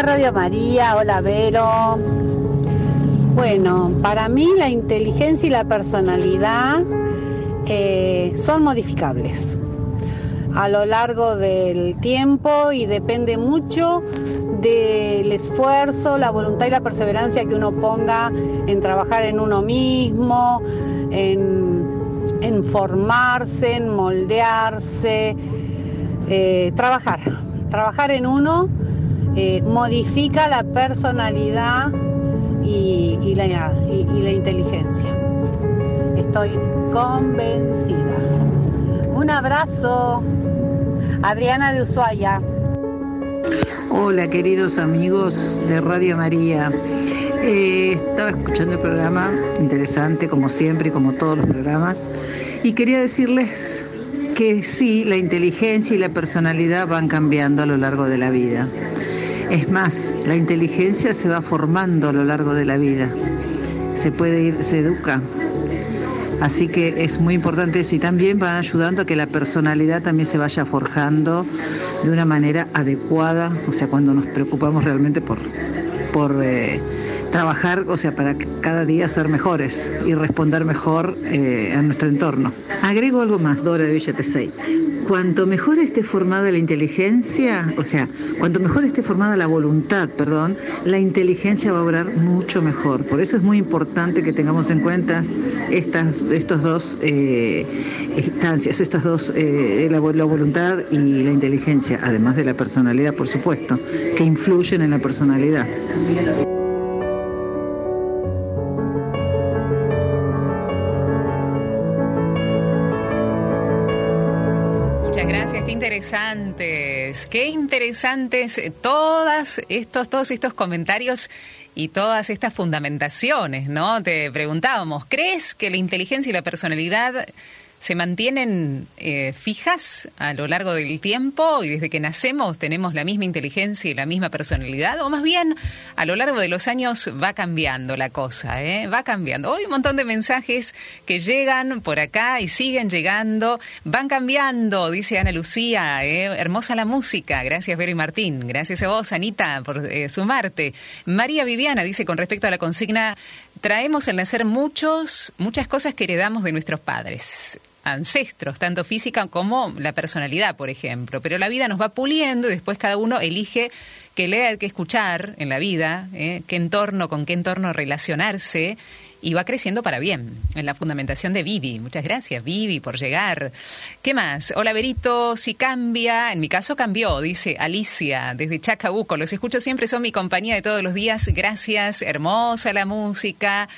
Hola Radio María, hola Vero. Bueno, para mí la inteligencia y la personalidad eh, son modificables a lo largo del tiempo y depende mucho del esfuerzo, la voluntad y la perseverancia que uno ponga en trabajar en uno mismo, en, formarse, en moldearse, eh, trabajar. Trabajar en uno eh, modifica la personalidad y, la, inteligencia. Estoy convencida. Un abrazo. Adriana de Ushuaia. Hola queridos amigos de Radio María. Eh, estaba escuchando el programa, interesante como siempre y como todos los programas, y quería decirles que sí, la inteligencia y la personalidad van cambiando a lo largo de la vida. Es más, la inteligencia se va formando a lo largo de la vida. Se puede ir, se educa, Así que es muy importante eso y también van ayudando a que la personalidad también se vaya forjando de una manera adecuada, o sea, cuando nos preocupamos realmente por, por eh, trabajar, o sea, para cada día ser mejores y responder mejor eh, a nuestro entorno. Agrego algo más, Dora de Villa cuanto mejor esté formada la inteligencia, o sea, cuanto mejor esté formada la voluntad, perdón, la inteligencia va a obrar mucho mejor. Por eso es muy importante que tengamos en cuenta estas estos dos eh, instancias, estas dos, eh, la, la voluntad y la inteligencia, además de la personalidad, por supuesto, que influyen en la personalidad. Interesantes, qué interesantes eh, todas estos, todos estos comentarios y todas estas fundamentaciones, ¿no? Te preguntábamos, ¿crees que la inteligencia y la personalidad se mantienen eh, fijas a lo largo del tiempo y desde que nacemos tenemos la misma inteligencia y la misma personalidad? ¿O más bien a lo largo de los años va cambiando la cosa? ¿eh? Va cambiando. Hoy un montón de mensajes que llegan por acá y siguen llegando. Van cambiando, dice Ana Lucía. ¿eh? Hermosa la música. Gracias, Vero y Martín. Gracias a vos, Anita, por eh, sumarte. María Viviana dice con respecto a la consigna traemos al nacer muchos, muchas cosas que heredamos de nuestros padres ancestros, tanto física como la personalidad, por ejemplo. Pero la vida nos va puliendo y después cada uno elige qué leer, qué escuchar en la vida, ¿eh? qué entorno, con qué entorno relacionarse y va creciendo para bien en la fundamentación de Vivi. Muchas gracias, Vivi, por llegar. ¿Qué más? Hola, Berito, si cambia, en mi caso cambió, dice Alicia, desde Chacabuco. Los escucho siempre, son mi compañía de todos los días. Gracias, hermosa la música.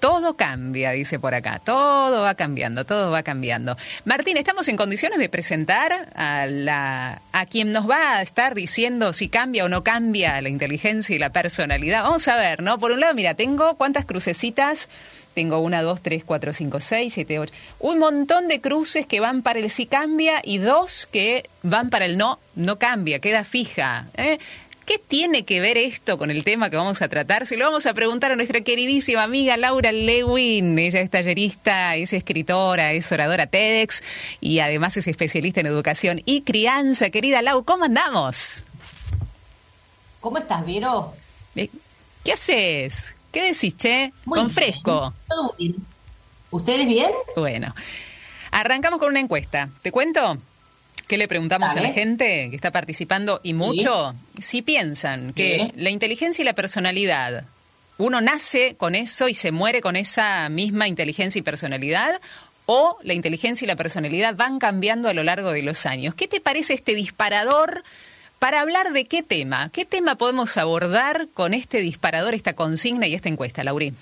Todo cambia, dice por acá. Todo va cambiando, todo va cambiando. Martín, ¿estamos en condiciones de presentar a, la, a quien nos va a estar diciendo si cambia o no cambia la inteligencia y la personalidad? Vamos a ver, ¿no? Por un lado, mira, tengo cuántas crucecitas. Tengo una, dos, tres, cuatro, cinco, seis, siete, ocho. Un montón de cruces que van para el sí cambia y dos que van para el no, no cambia, queda fija. ¿eh? ¿Qué tiene que ver esto con el tema que vamos a tratar? Se lo vamos a preguntar a nuestra queridísima amiga Laura Lewin. Ella es tallerista, es escritora, es oradora TEDx y además es especialista en educación y crianza. Querida Lau, ¿cómo andamos? ¿Cómo estás, Vero? Eh, ¿Qué haces? ¿Qué decís, che? con fresco. Todo bien. ¿Ustedes bien? Bueno. Arrancamos con una encuesta. ¿Te cuento? ¿Qué le preguntamos a la gente que está participando y mucho? Si piensan que la inteligencia y la personalidad, uno nace con eso y se muere con esa misma inteligencia y personalidad, o la inteligencia y la personalidad van cambiando a lo largo de los años. ¿Qué te parece este disparador para hablar de qué tema? ¿Qué tema podemos abordar con este disparador, esta consigna y esta encuesta, Laurín?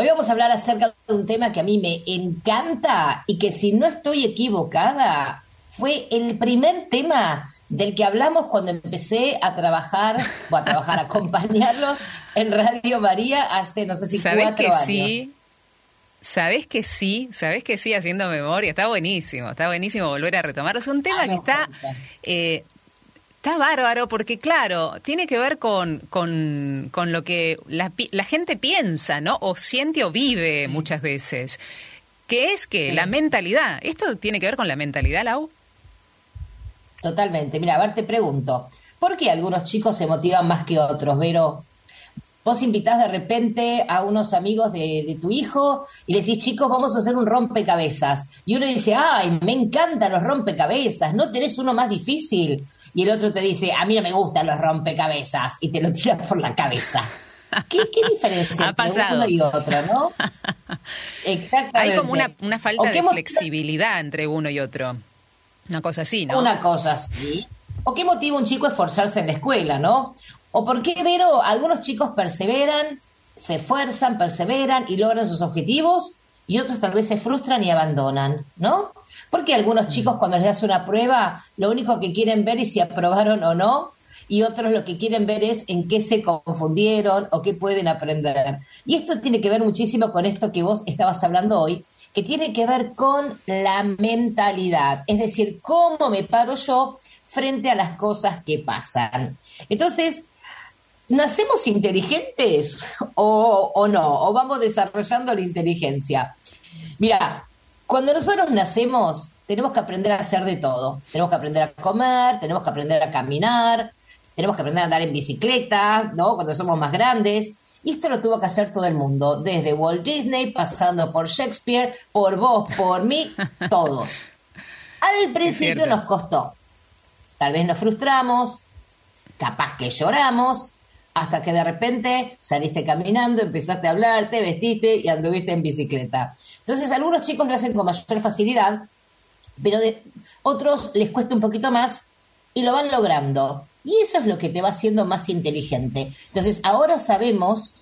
Hoy vamos a hablar acerca de un tema que a mí me encanta y que si no estoy equivocada, fue el primer tema del que hablamos cuando empecé a trabajar, o a trabajar, a acompañarlos en Radio María hace, no sé si ¿Sabes cuatro que años. Sí? ¿Sabes que sí? ¿Sabes que sí? Haciendo memoria. Está buenísimo, está buenísimo volver a retomarlo. Es un tema Ah, que está... eh, Está bárbaro porque, claro, tiene que ver con, con, con lo que la, la gente piensa, ¿no? O siente o vive muchas veces. Que es que Sí. la mentalidad. ¿Esto tiene que ver con la mentalidad, Lau? Totalmente. Mira, a ver, te pregunto. ¿Por qué algunos chicos se motivan más que otros, Vero? Vos invitás de repente a unos amigos de, tu hijo y le decís, chicos, vamos a hacer un rompecabezas. Y uno dice, ay, me encantan los rompecabezas, ¿no tenés uno más difícil? Y el otro te dice, a mí no me gustan los rompecabezas y te lo tiras por la cabeza. ¿Qué, diferencia entre uno y otro, no? Exactamente. Hay como una, una falta de flexibilidad entre uno y otro. Una cosa así, ¿no? Una cosa así. ¿O qué motiva un chico a esforzarse en la escuela, no? ¿O por qué, Vero, algunos chicos perseveran, se esfuerzan, perseveran y logran sus objetivos y otros tal vez se frustran y abandonan, ¿no? Porque algunos mm. chicos cuando les das una prueba, lo único que quieren ver es si aprobaron o no, y otros lo que quieren ver es en qué se confundieron o qué pueden aprender. Y esto tiene que ver muchísimo con esto que vos estabas hablando hoy, que tiene que ver con la mentalidad, es decir, cómo me paro yo frente a las cosas que pasan. Entonces, ¿nacemos inteligentes o, no? ¿O vamos desarrollando la inteligencia? Mira, cuando nosotros nacemos, tenemos que aprender a hacer de todo. Tenemos que aprender a comer, tenemos que aprender a caminar, tenemos que aprender a andar en bicicleta, ¿no? Cuando somos más grandes. Y esto lo tuvo que hacer todo el mundo, desde Walt Disney, pasando por Shakespeare, por vos, por mí, todos. Al principio nos costó. Tal vez nos frustramos, capaz que lloramos, hasta que de repente saliste caminando, empezaste a hablar, te vestiste y anduviste en bicicleta. Entonces, algunos chicos lo hacen con mayor facilidad, pero de otros les cuesta un poquito más y lo van logrando. Y eso es lo que te va haciendo más inteligente. Entonces, ahora sabemos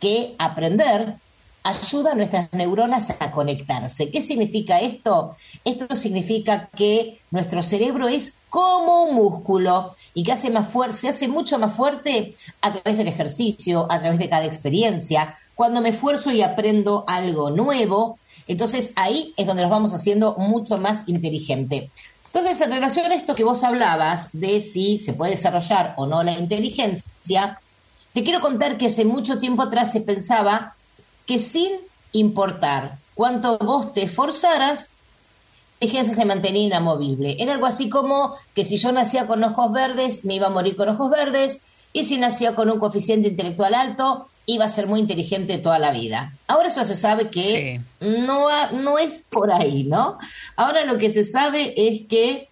que aprender ayuda a nuestras neuronas a conectarse. ¿Qué significa esto? Esto significa que nuestro cerebro es como un músculo y que hace más fuerte, se hace mucho más fuerte a través del ejercicio, a través de cada experiencia. Cuando me esfuerzo y aprendo algo nuevo, entonces ahí es donde nos vamos haciendo mucho más inteligente. Entonces, en relación a esto que vos hablabas de si se puede desarrollar o no la inteligencia, te quiero contar que hace mucho tiempo atrás se pensaba que sin importar cuánto vos te esforzaras, inteligencia se mantenía inamovible. Era algo así como que si yo nacía con ojos verdes, me iba a morir con ojos verdes, y si nacía con un coeficiente intelectual alto, iba a ser muy inteligente toda la vida. Ahora eso se sabe que no, no es por ahí, ¿no? Ahora lo que se sabe es que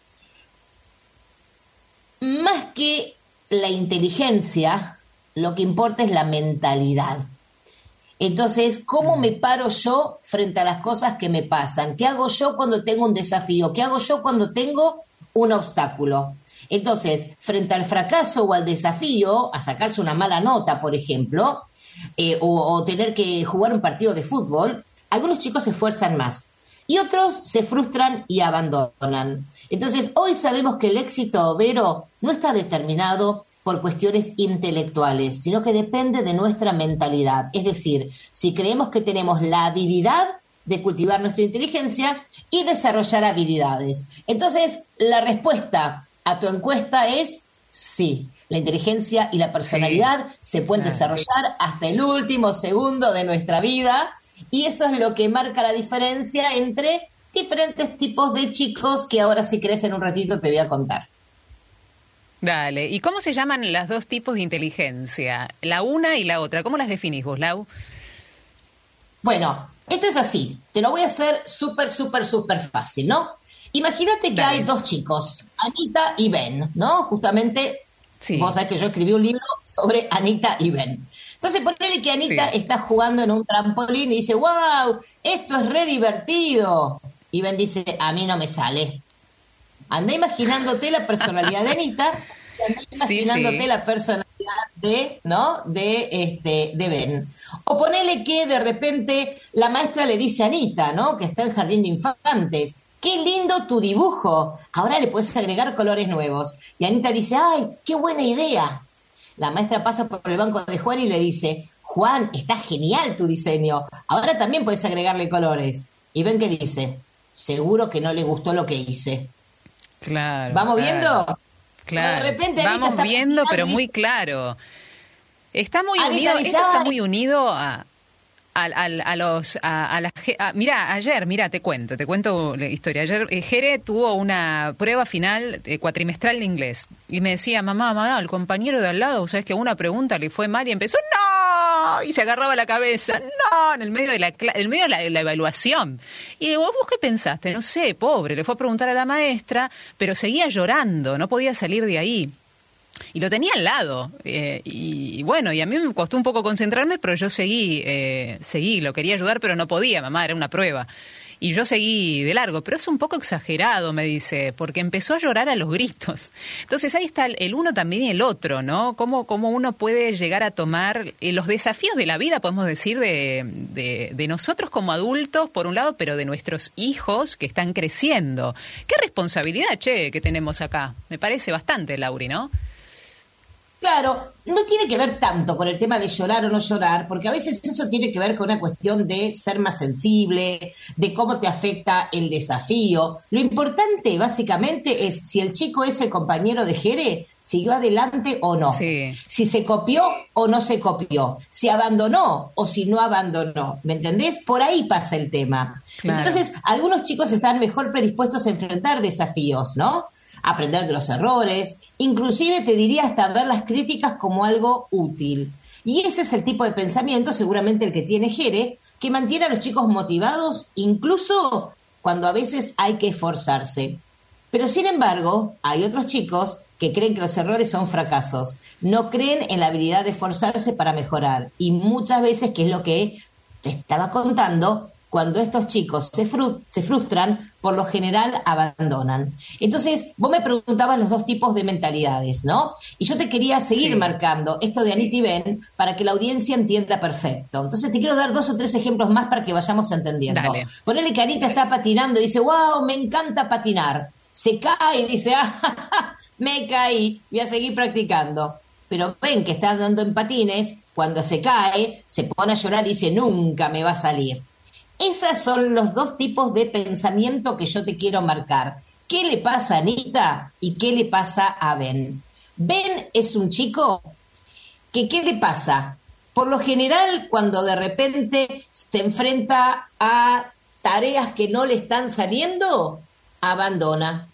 más que la inteligencia, lo que importa es la mentalidad. Entonces, ¿cómo me paro yo frente a las cosas que me pasan? ¿Qué hago yo cuando tengo un desafío? ¿Qué hago yo cuando tengo un obstáculo? Entonces, frente al fracaso o al desafío, a sacarse una mala nota, por ejemplo, eh, o, tener que jugar un partido de fútbol, algunos chicos se esfuerzan más y otros se frustran y abandonan. Entonces, hoy sabemos que el éxito, Vero, no está determinado por cuestiones intelectuales, sino que depende de nuestra mentalidad. Es decir, si creemos que tenemos la habilidad de cultivar nuestra inteligencia y desarrollar habilidades. Entonces, la respuesta a tu encuesta es sí la inteligencia y la personalidad se pueden desarrollar hasta el último segundo de nuestra vida y eso es lo que marca la diferencia entre diferentes tipos de chicos que ahora si crees en un ratito te voy a contar. Dale, ¿y cómo se llaman las dos tipos de inteligencia? La una y la otra, ¿cómo las definís vos, Lau? Bueno, esto es así, te lo voy a hacer súper, súper, súper fácil, ¿no? Imagínate que hay dos chicos, Anita y Ben, ¿no? Justamente Vos sabés que yo escribí un libro sobre Anita y Ben. Entonces, ponele que Anita está jugando en un trampolín y dice, wow, esto es re divertido. Y Ben dice, a mí no me sale. Anda imaginándote la personalidad de Anita, anda imaginándote la personalidad de, ¿no? De este, de Ben. O ponele que de repente la maestra le dice a Anita, ¿no? Que está en jardín de infantes qué lindo tu dibujo. Ahora le puedes agregar colores nuevos. Y Anita dice, ay, qué buena idea. La maestra pasa por el banco de Juan y le dice, Juan, está genial tu diseño. Ahora también puedes agregarle colores. Y ven qué dice, seguro que no le gustó lo que hice. Claro. ¿Vamos viendo? Claro. De repente Vamos viendo, pero muy claro. Está muy unido, esto está muy unido a, a, los a, la, mira ayer mira te cuento te cuento la historia. Ayer eh, Jere tuvo una prueba final eh, cuatrimestral de inglés. Y me decía mamá mamá el compañero de al lado sabes que una pregunta le fue mal y empezó no y se agarraba la cabeza no en el medio de la en el medio de la, evaluación. Y vos vos qué pensaste no sé pobre le fue a preguntar a la maestra pero seguía llorando no podía salir de ahí y lo tenía al lado. Eh, y, bueno, y a mí me costó un poco concentrarme, pero yo seguí, eh, seguí, lo quería ayudar, pero no podía, mamá, era una prueba. Y yo seguí de largo, pero es un poco exagerado, me dice, porque empezó a llorar a los gritos. Entonces ahí está el uno también y el otro, ¿no? Cómo, cómo uno puede llegar a tomar eh, los desafíos de la vida, podemos decir, de, de, de nosotros como adultos, por un lado, pero de nuestros hijos que están creciendo. Qué responsabilidad, che, que tenemos acá. Me parece bastante, Lauri, ¿no? Claro, no tiene que ver tanto con el tema de llorar o no llorar, porque a veces eso tiene que ver con una cuestión de ser más sensible, de cómo te afecta el desafío. Lo importante, básicamente, es si el chico es el compañero de Jere, siguió adelante o no. Si se copió o no se copió. Si abandonó o si no abandonó. ¿Me entendés? Por ahí pasa el tema. Entonces, algunos chicos están mejor predispuestos a enfrentar desafíos, ¿no? Aprender de los errores, inclusive te diría hasta ver las críticas como algo útil. Y ese es el tipo de pensamiento, seguramente el que tiene Jere, que mantiene a los chicos motivados incluso cuando a veces hay que esforzarse. Pero sin embargo, hay otros chicos que creen que los errores son fracasos, no creen en la habilidad de esforzarse para mejorar y muchas veces, que es lo que te estaba contando, cuando estos chicos se, se frustran, por lo general abandonan. Entonces, vos me preguntabas los dos tipos de mentalidades, ¿no? Y yo te quería seguir marcando esto de Anita y Ben para que la audiencia entienda perfecto. Entonces, te quiero dar dos o tres ejemplos más para que vayamos entendiendo. Dale. Ponele que Anita está patinando y dice, wow, me encanta patinar. Se cae y dice, ah, me caí, voy a seguir practicando. Pero ven que está andando en patines, cuando se cae, se pone a llorar y dice, nunca me va a salir. Esos son los dos tipos de pensamiento que yo te quiero marcar. ¿Qué le pasa a Anita y qué le pasa a Ben? Ben es un chico que, ¿qué le pasa? Por lo general, cuando de repente se enfrenta a tareas que no le están saliendo, abandona.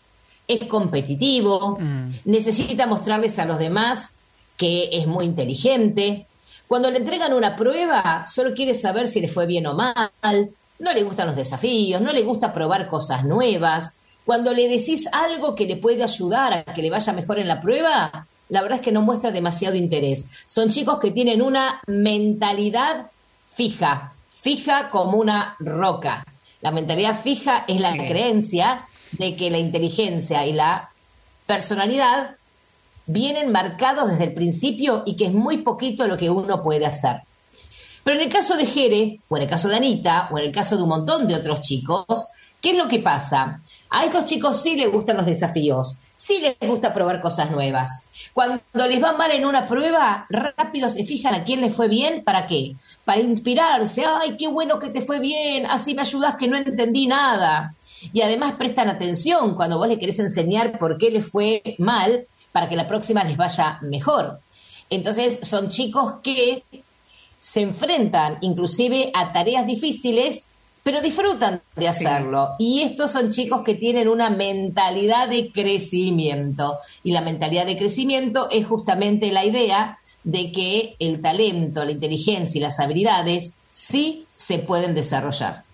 Es competitivo, mm. necesita mostrarles a los demás que es muy inteligente. Cuando le entregan una prueba, solo quiere saber si le fue bien o mal, no le gustan los desafíos, no le gusta probar cosas nuevas. Cuando le decís algo que le puede ayudar a que le vaya mejor en la prueba, la verdad es que no muestra demasiado interés. Son chicos que tienen una mentalidad fija, fija como una roca. La mentalidad fija es la creencia de que la inteligencia y la personalidad vienen marcados desde el principio y que es muy poquito lo que uno puede hacer. Pero en el caso de Jere, o en el caso de Anita, o en el caso de un montón de otros chicos, ¿qué es lo que pasa? A estos chicos sí les gustan los desafíos, sí les gusta probar cosas nuevas. Cuando les va mal en una prueba, rápido se fijan a quién les fue bien, ¿para qué? Para inspirarse, ay, qué bueno que te fue bien, así me ayudas que no entendí nada. Y además prestan atención cuando vos le querés enseñar por qué les fue mal, para que la próxima les vaya mejor. Entonces son chicos que se enfrentan inclusive a tareas difíciles, pero disfrutan de hacerlo. Y estos son chicos que tienen una mentalidad de crecimiento. Y la mentalidad de crecimiento es justamente la idea de que el talento, la inteligencia y las habilidades sí se pueden desarrollar.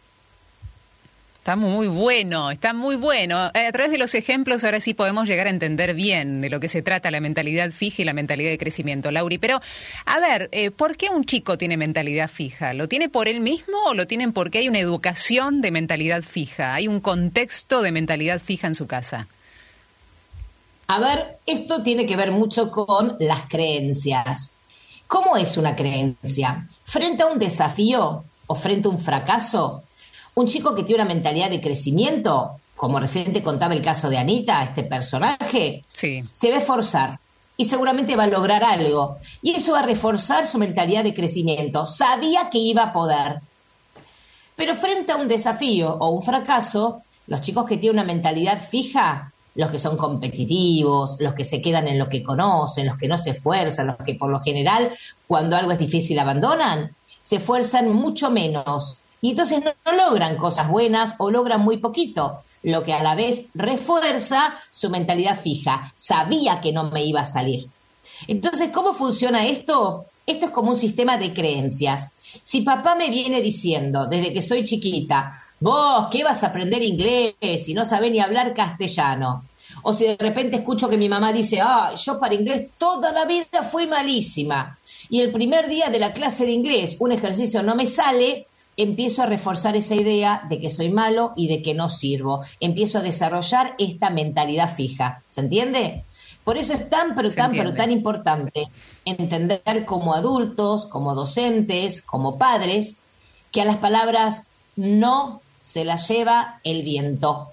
Está muy bueno, está muy bueno. A través de los ejemplos ahora sí podemos llegar a entender bien de lo que se trata la mentalidad fija y la mentalidad de crecimiento, Lauri. Pero, a ver, eh, ¿por qué un chico tiene mentalidad fija? ¿Lo tiene por él mismo o lo tienen porque hay una educación de mentalidad fija? ¿Hay un contexto de mentalidad fija en su casa? A ver, esto tiene que ver mucho con las creencias. ¿Cómo es una creencia? Frente a un desafío o frente a un fracaso, un chico que tiene una mentalidad de crecimiento, como reciente contaba el caso de Anita, este personaje, se va a esforzar y seguramente va a lograr algo. Y eso va a reforzar su mentalidad de crecimiento. Sabía que iba a poder. Pero frente a un desafío o un fracaso, los chicos que tienen una mentalidad fija, los que son competitivos, los que se quedan en lo que conocen, los que no se esfuerzan, los que por lo general cuando algo es difícil abandonan, se esfuerzan mucho menos y entonces no, logran cosas buenas o logran muy poquito, lo que a la vez refuerza su mentalidad fija. Sabía que no me iba a salir. Entonces, ¿cómo funciona esto? Esto es como un sistema de creencias. Si papá me viene diciendo desde que soy chiquita, vos, ¿qué vas a aprender inglés si no sabés ni hablar castellano? O si de repente escucho que mi mamá dice, ah, yo para inglés toda la vida fui malísima. Y el primer día de la clase de inglés un ejercicio no me sale, empiezo a reforzar esa idea de que soy malo y de que no sirvo. Empiezo a desarrollar esta mentalidad fija. ¿Se entiende? Por eso es tan, pero tan, pero tan importante entender como adultos, como docentes, como padres, que a las palabras no se las lleva el viento.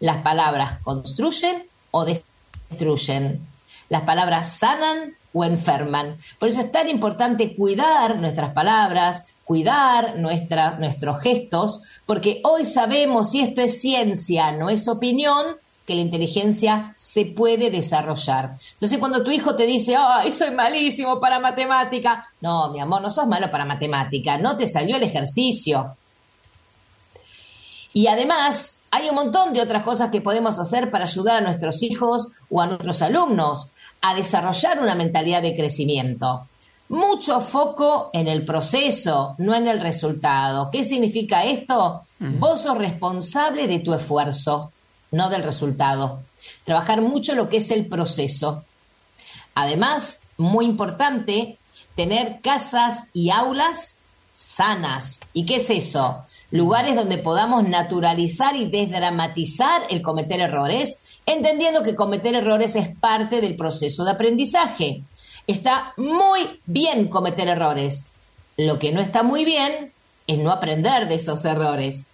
Las palabras construyen o destruyen. Las palabras sanan o enferman. Por eso es tan importante cuidar nuestras palabras, cuidar nuestros gestos, porque hoy sabemos, y esto es ciencia, no es opinión, que la inteligencia se puede desarrollar. Entonces, cuando tu hijo te dice, ay, soy malísimo para matemática, no, mi amor, no sos malo para matemática, no te salió el ejercicio. Y además, hay un montón de otras cosas que podemos hacer para ayudar a nuestros hijos o a nuestros alumnos a desarrollar una mentalidad de crecimiento. Mucho foco en el proceso, no en el resultado. ¿Qué significa esto? Vos sos responsable de tu esfuerzo, no del resultado. Trabajar mucho lo que es el proceso. Además, muy importante, tener casas y aulas sanas. ¿Y qué es eso? Lugares donde podamos naturalizar y desdramatizar el cometer errores, entendiendo que cometer errores es parte del proceso de aprendizaje. Está muy bien cometer errores. Lo que no está muy bien es no aprender de esos errores.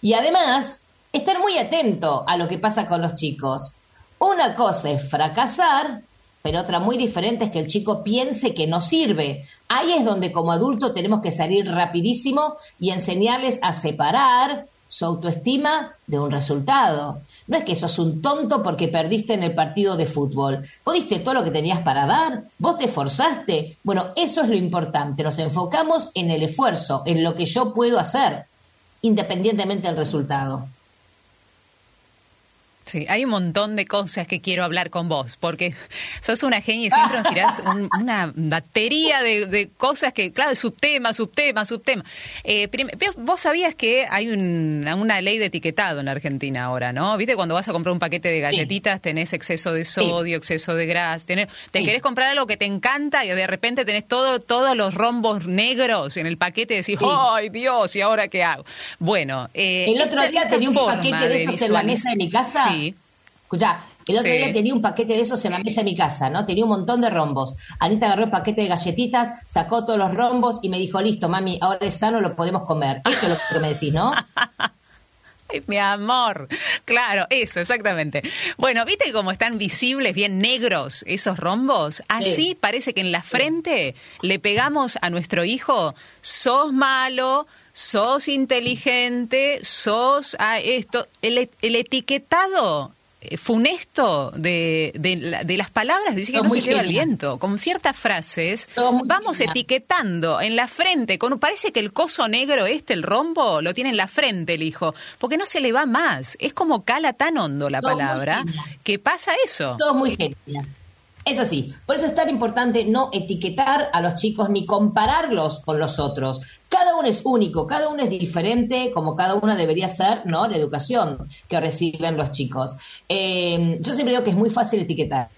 Y además, estar muy atento a lo que pasa con los chicos. Una cosa es fracasar, pero otra muy diferente es que el chico piense que no sirve. Ahí es donde como adulto tenemos que salir rapidísimo y enseñarles a separar su autoestima de un resultado. No es que sos un tonto porque perdiste en el partido de fútbol. Vos todo lo que tenías para dar, vos te esforzaste. Bueno, eso es lo importante. Nos enfocamos en el esfuerzo, en lo que yo puedo hacer, independientemente del resultado. Sí, hay un montón de cosas que quiero hablar con vos, porque sos una genia y siempre nos tirás una batería de, cosas que, claro, subtema, subtema, subtema. Eh, vos sabías que hay una ley de etiquetado en Argentina ahora, ¿no? ¿Viste? Cuando vas a comprar un paquete de galletitas tenés exceso de sodio, exceso de grasa, tenés, te querés comprar algo que te encanta y de repente tenés todo, todos los rombos negros en el paquete y decís, ¡ay Dios! ¿Y ahora qué hago? Bueno, eh, el otro día tenía un paquete de esos en la mesa de mi casa. Escucha, el otro día tenía un paquete de esos en la mesa de mi casa, ¿no? Tenía un montón de rombos. Anita agarró el paquete de galletitas, sacó todos los rombos y me dijo, listo, mami, ahora es sano, lo podemos comer. Eso es lo que me decís, ¿no? Ay, mi amor. Claro, eso, exactamente. Bueno, ¿viste cómo están visibles, bien negros esos rombos? Así parece que en la frente le pegamos a nuestro hijo, sos malo, sos inteligente, sos a esto. El, el etiquetado funesto de, de, las palabras, dice que no se lleva el viento. Con ciertas frases vamos etiquetando en la frente, con parece que el coso negro este, el rombo, lo tiene en la frente el hijo, porque no se le va más. Es como cala tan hondo la palabra que pasa eso. Todo muy genial. Es así. Por eso es tan importante no etiquetar a los chicos ni compararlos con los otros. Cada uno es único, cada uno es diferente, como cada uno debería ser, ¿no? La educación que reciben los chicos. Eh, yo siempre digo que es muy fácil etiquetar,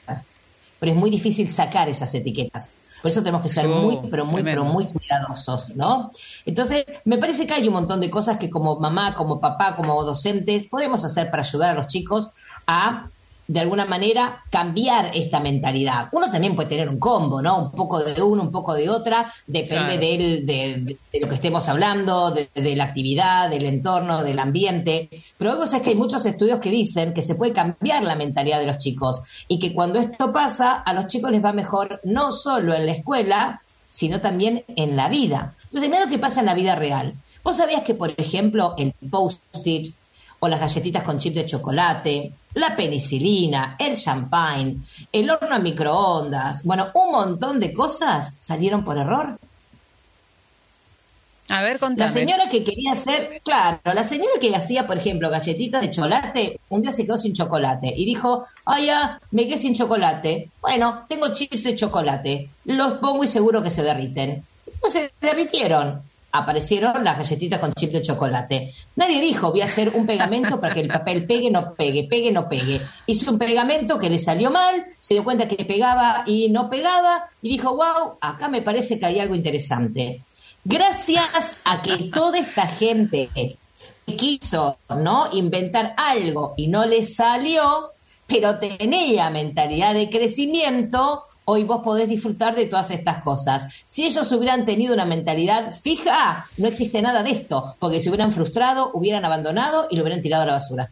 pero es muy difícil sacar esas etiquetas. Por eso tenemos que ser muy, pero muy, pero muy cuidadosos, ¿no? Entonces, me parece que hay un montón de cosas que como mamá, como papá, como docentes, podemos hacer para ayudar a los chicos a de alguna manera cambiar esta mentalidad. Uno también puede tener un combo, ¿no? Un poco de uno, un poco de otra, depende de, lo que estemos hablando, de, la actividad, del entorno, del ambiente. Pero que es que hay muchos estudios que dicen que se puede cambiar la mentalidad de los chicos y que cuando esto pasa, a los chicos les va mejor no solo en la escuela, sino también en la vida. Entonces, mira lo que pasa en la vida real. ¿Vos sabías que, por ejemplo, el post-it o las galletitas con chip de chocolate, la penicilina, el champagne, el horno a microondas, bueno, un montón de cosas salieron por error. A ver, contame. La señora que quería hacer, claro, la señora que hacía, por ejemplo, galletitas de chocolate, un día se quedó sin chocolate y dijo, ay, ya, me quedé sin chocolate. Bueno, tengo chips de chocolate, los pongo y seguro que se derriten. No se derritieron. Aparecieron las galletitas con chips de chocolate. Nadie dijo, voy a hacer un pegamento para que el papel pegue, no pegue, pegue, no pegue. Hizo un pegamento que le salió mal, se dio cuenta que pegaba y no pegaba y dijo, wow, acá me parece que hay algo interesante gracias a que toda esta gente quiso no inventar algo y no le salió, pero tenía mentalidad de crecimiento, hoy vos podés disfrutar de todas estas cosas. Si ellos hubieran tenido una mentalidad fija, no existe nada de esto, porque se hubieran frustrado, hubieran abandonado y lo hubieran tirado a la basura.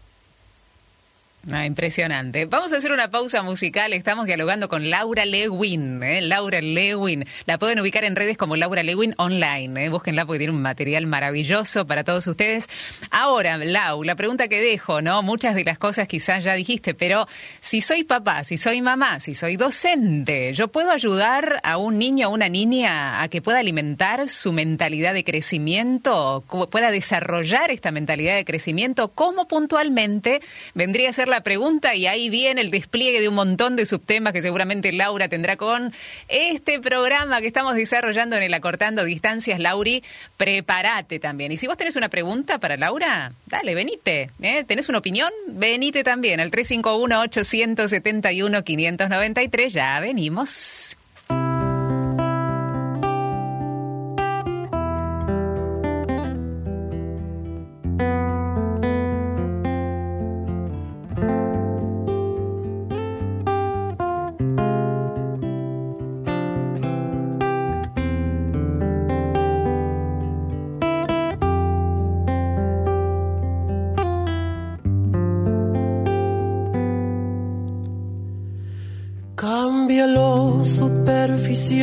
Ah, impresionante. Vamos a hacer una pausa musical. Estamos dialogando con Laura Lewin. ¿eh? Laura Lewin. La pueden ubicar en redes como Laura Lewin Online. ¿eh? Búsquenla porque tiene un material maravilloso para todos ustedes. Ahora, Lau, la pregunta que dejo, ¿no? Muchas de las cosas quizás ya dijiste, pero si soy papá, si soy mamá, si soy docente, ¿yo puedo ayudar a un niño o una niña a que pueda alimentar su mentalidad de crecimiento, pueda desarrollar esta mentalidad de crecimiento? ¿Cómo puntualmente vendría a ser la la pregunta y ahí viene el despliegue de un montón de subtemas que seguramente Laura tendrá con este programa que estamos desarrollando en el Acortando Distancias. Lauri, prepárate también. Y si vos tenés una pregunta para Laura, dale, venite. ¿eh? ¿Tenés una opinión? Venite también al 351-871-593. Ya venimos.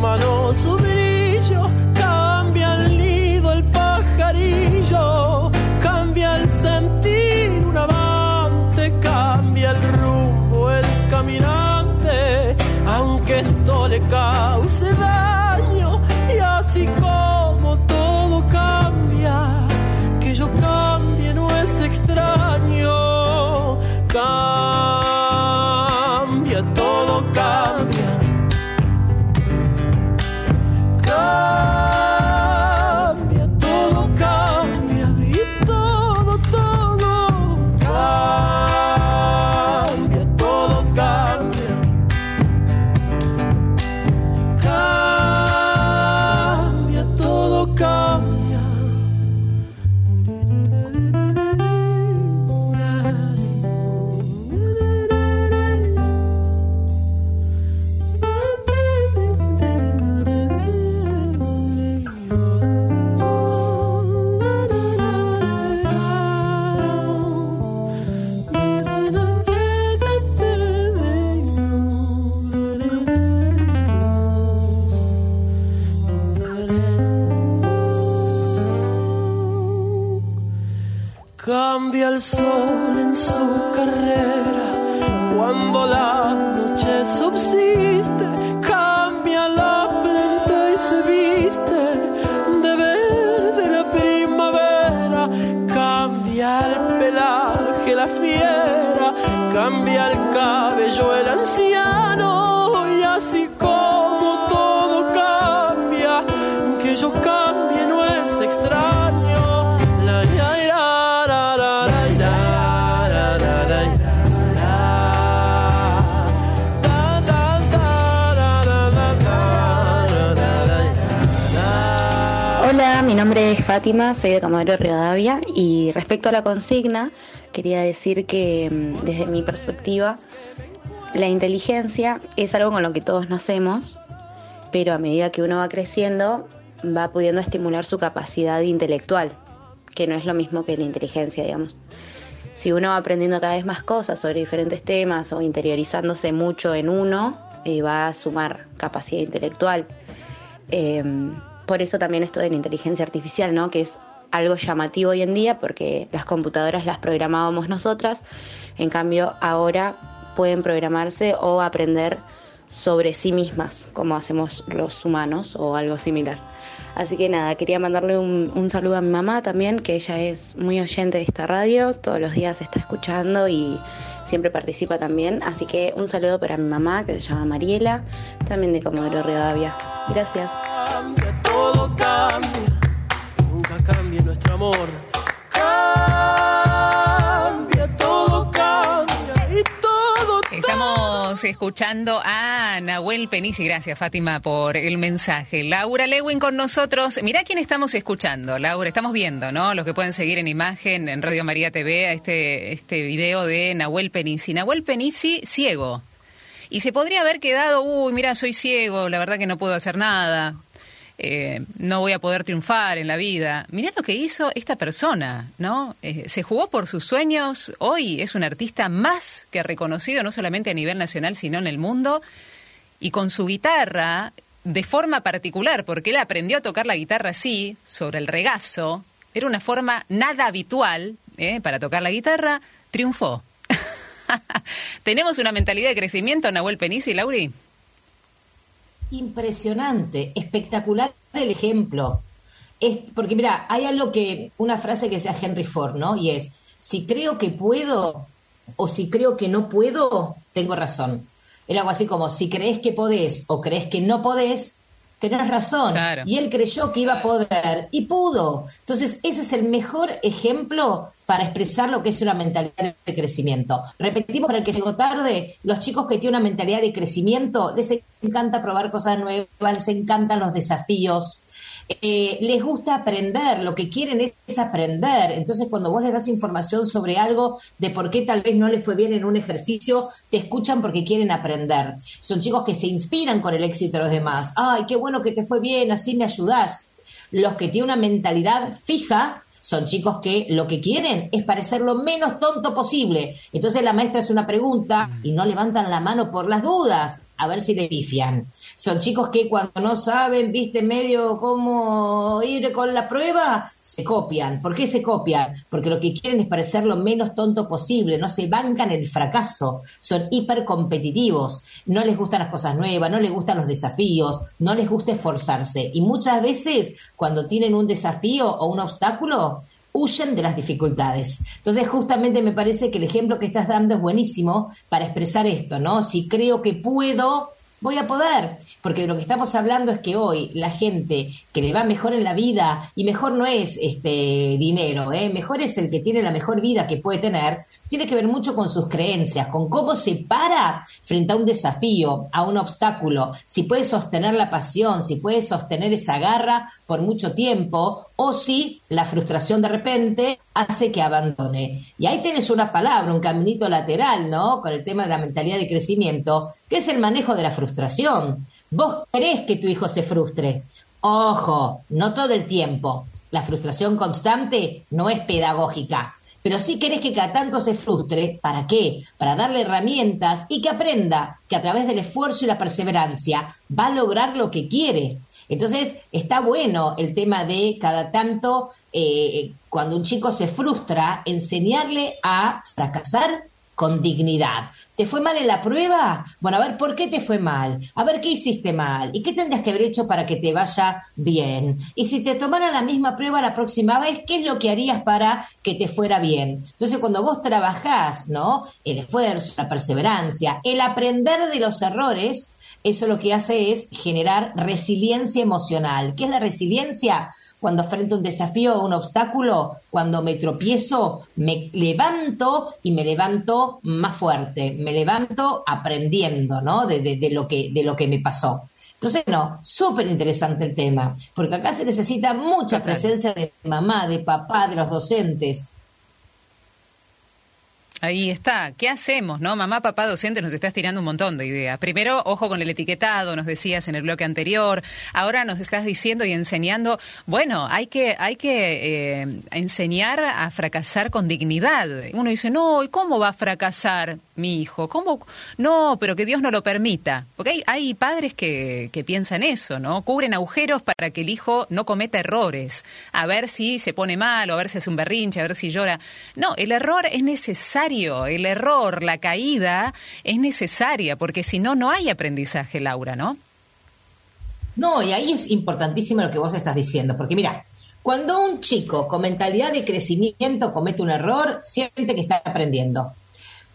Su yo cambie no es extraño. Hola, mi nombre es Fátima, soy de Comodoro Rivadavia y respecto a la consigna, quería decir que mm, desde mi perspectiva, la inteligencia es algo con lo que todos nacemos, pero a medida que uno va creciendo, va pudiendo estimular su capacidad intelectual, que no es lo mismo que la inteligencia, digamos. Si uno va aprendiendo cada vez más cosas sobre diferentes temas o interiorizándose mucho en uno, eh, va a sumar capacidad intelectual. Em, por eso también esto de la inteligencia artificial, ¿no? Que es algo llamativo hoy en día porque las computadoras las programábamos nosotras, en cambio ahora pueden programarse o aprender sobre sí mismas, como hacemos los humanos o algo similar. Así que nada, quería mandarle un, saludo a mi mamá también, que ella es muy oyente de esta radio, todos los días está escuchando y siempre participa también. Así que un saludo para mi mamá, que se llama Mariela, también de Comodoro Rivadavia. Gracias. todo cambia, nunca cambia nuestro amor. Estamos escuchando a Nahuel Penici. Gracias, Fátima, por el mensaje. Laura Lewin con nosotros. Mirá quién estamos escuchando, Laura. Estamos viendo, ¿no? Los que pueden seguir en imagen en Radio María TV a este, este video de Nahuel Penici. Nahuel Penici, ciego. Y se podría haber quedado, uy, mira, soy ciego, la verdad que no puedo hacer nada. Eh, no voy a poder triunfar en la vida. Mirá lo que hizo esta persona, ¿no? Eh, se jugó por sus sueños, hoy es un artista más que reconocido, no solamente a nivel nacional, sino en el mundo, y con su guitarra, de forma particular, porque él aprendió a tocar la guitarra así, sobre el regazo, era una forma nada habitual ¿eh? para tocar la guitarra, triunfó. ¿Tenemos una mentalidad de crecimiento, Nahuel Penici, Lauri? Impresionante, espectacular el ejemplo. Es, porque mira, hay algo que, una frase que decía Henry Ford, ¿no? Y es, si creo que puedo o si creo que no puedo, tengo razón. Era algo así como, si crees que podés o crees que no podés, tenés razón. Y él creyó que iba a poder y pudo. Entonces, ese es el mejor ejemplo para expresar lo que es una mentalidad de crecimiento. Repetimos para el que llegó tarde, los chicos que tienen una mentalidad de crecimiento les encanta probar cosas nuevas, les encantan los desafíos, eh, les gusta aprender, lo que quieren es, aprender. Entonces, cuando vos les das información sobre algo, de por qué tal vez no les fue bien en un ejercicio, te escuchan porque quieren aprender. Son chicos que se inspiran con el éxito de los demás. Ay, qué bueno que te fue bien, así me ayudás. Los que tienen una mentalidad fija, son chicos que lo que quieren es parecer lo menos tonto posible. Entonces la maestra hace una pregunta y no levantan la mano por las dudas a ver si le pifian. Son chicos que cuando no saben, viste, medio cómo ir con la prueba, se copian. ¿Por qué se copian? Porque lo que quieren es parecer lo menos tonto posible, no se bancan el fracaso, son hipercompetitivos, no les gustan las cosas nuevas, no les gustan los desafíos, no les gusta esforzarse. Y muchas veces, cuando tienen un desafío o un obstáculo, huyen de las dificultades. Entonces, justamente me parece que el ejemplo que estás dando es buenísimo para expresar esto, ¿no? Si creo que puedo, voy a poder, porque de lo que estamos hablando es que hoy la gente que le va mejor en la vida, y mejor no es este dinero, ¿eh? mejor es el que tiene la mejor vida que puede tener, tiene que ver mucho con sus creencias, con cómo se para frente a un desafío, a un obstáculo, si puede sostener la pasión, si puede sostener esa garra por mucho tiempo, o si la frustración de repente hace que abandone. Y ahí tienes una palabra, un caminito lateral, ¿no? Con el tema de la mentalidad de crecimiento, que es el manejo de la frustración. Vos querés que tu hijo se frustre. Ojo, no todo el tiempo. La frustración constante no es pedagógica. Pero sí querés que cada tanto se frustre. ¿Para qué? Para darle herramientas y que aprenda que a través del esfuerzo y la perseverancia va a lograr lo que quiere. Entonces, está bueno el tema de cada tanto, eh, cuando un chico se frustra, enseñarle a fracasar con dignidad. ¿Te fue mal en la prueba? Bueno, a ver, ¿por qué te fue mal? A ver, ¿qué hiciste mal? ¿Y qué tendrías que haber hecho para que te vaya bien? Y si te tomara la misma prueba la próxima vez, ¿qué es lo que harías para que te fuera bien? Entonces, cuando vos trabajás, ¿no? El esfuerzo, la perseverancia, el aprender de los errores, eso lo que hace es generar resiliencia emocional. ¿Qué es la resiliencia? Cuando frente a un desafío o un obstáculo, cuando me tropiezo, me levanto y me levanto más fuerte, me levanto aprendiendo, ¿no? De, lo, que, de lo que me pasó. Entonces, no, súper interesante el tema, porque acá se necesita mucha presencia de mamá, de papá, de los docentes. Ahí está. ¿Qué hacemos, no? Mamá, papá, docente, nos estás tirando un montón de ideas. Primero, ojo con el etiquetado, nos decías en el bloque anterior. Ahora nos estás diciendo y enseñando, bueno, hay que, hay que eh, enseñar a fracasar con dignidad. Uno dice, no, ¿y cómo va a fracasar mi hijo? ¿Cómo? No, pero que Dios no lo permita. Porque hay, hay padres que, que piensan eso, ¿no? Cubren agujeros para que el hijo no cometa errores. A ver si se pone mal, o a ver si hace un berrinche, a ver si llora. No, el error es necesario el error, la caída es necesaria, porque si no, no hay aprendizaje, Laura, ¿no? No, y ahí es importantísimo lo que vos estás diciendo, porque mira, cuando un chico con mentalidad de crecimiento comete un error, siente que está aprendiendo.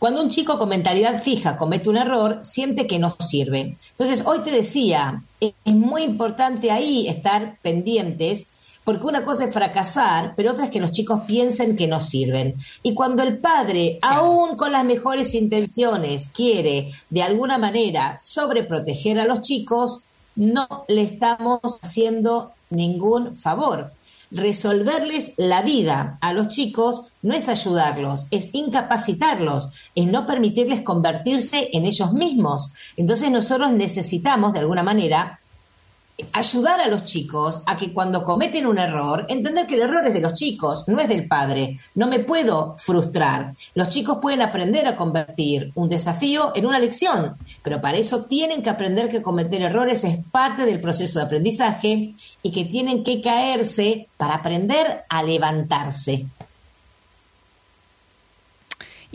Cuando un chico con mentalidad fija comete un error, siente que no sirve. Entonces, hoy te decía, es muy importante ahí estar pendientes porque una cosa es fracasar, pero otra es que los chicos piensen que no sirven. Y cuando el padre, aún con las mejores intenciones, quiere de alguna manera sobreproteger a los chicos, no le estamos haciendo ningún favor. Resolverles la vida a los chicos no es ayudarlos, es incapacitarlos, es no permitirles convertirse en ellos mismos. Entonces nosotros necesitamos, de alguna manera, ayudar a los chicos a que cuando cometen un error, entender que el error es de los chicos, no es del padre. No me puedo frustrar. Los chicos pueden aprender a convertir un desafío en una lección, pero para eso tienen que aprender que cometer errores es parte del proceso de aprendizaje y que tienen que caerse para aprender a levantarse.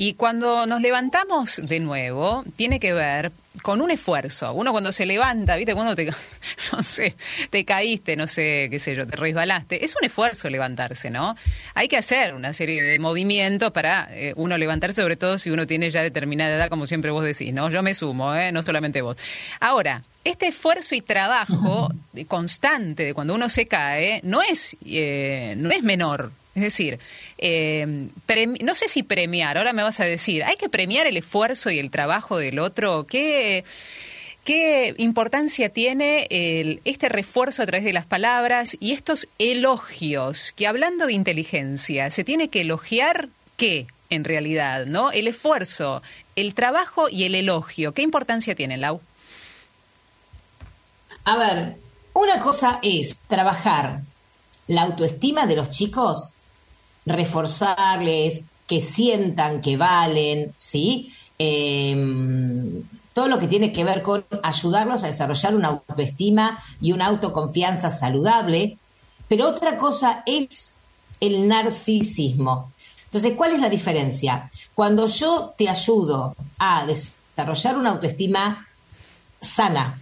Y cuando nos levantamos de nuevo, tiene que ver con un esfuerzo. Uno cuando se levanta, ¿viste? Cuando te, no sé, te caíste, no sé, qué sé yo, te resbalaste. Es un esfuerzo levantarse, ¿no? Hay que hacer una serie de movimientos para eh, uno levantarse, sobre todo si uno tiene ya determinada edad, como siempre vos decís, ¿no? Yo me sumo, ¿eh? No solamente vos. Ahora, este esfuerzo y trabajo constante de cuando uno se cae no es, eh, no es menor. Es decir, eh, no sé si premiar, ahora me vas a decir, ¿hay que premiar el esfuerzo y el trabajo del otro? ¿Qué, qué importancia tiene este refuerzo a través de las palabras y estos elogios? Que hablando de inteligencia, ¿se tiene que elogiar qué? En realidad, ¿no? El esfuerzo, el trabajo y el elogio. ¿Qué importancia tienen, Lau? A ver, una cosa es trabajar la autoestima de los chicos reforzarles, que sientan que valen, ¿sí? Em, todo lo que tiene que ver con ayudarlos a desarrollar una autoestima y una autoconfianza saludable. Pero otra cosa es el narcisismo. Entonces, ¿cuál es la diferencia? Cuando yo te ayudo a desarrollar una autoestima sana,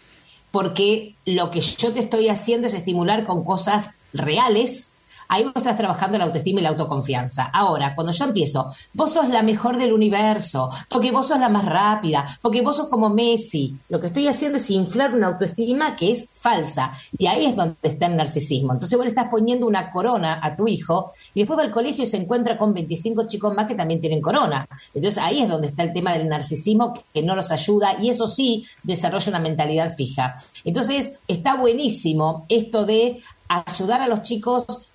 porque lo que yo te estoy haciendo es estimular con cosas reales, ahí vos estás trabajando la autoestima y la autoconfianza. Ahora, cuando yo empiezo, vos sos la mejor del universo, porque vos sos la más rápida, porque vos sos como Messi, lo que estoy haciendo es inflar una autoestima que es falsa. Y ahí es donde está el narcisismo. Entonces vos le estás poniendo una corona a tu hijo y después va al colegio y se encuentra con 25 chicos más que también tienen corona. Entonces ahí es donde está el tema del narcisismo que no los ayuda y eso sí desarrolla una mentalidad fija. Entonces está buenísimo esto de ayudar a los chicos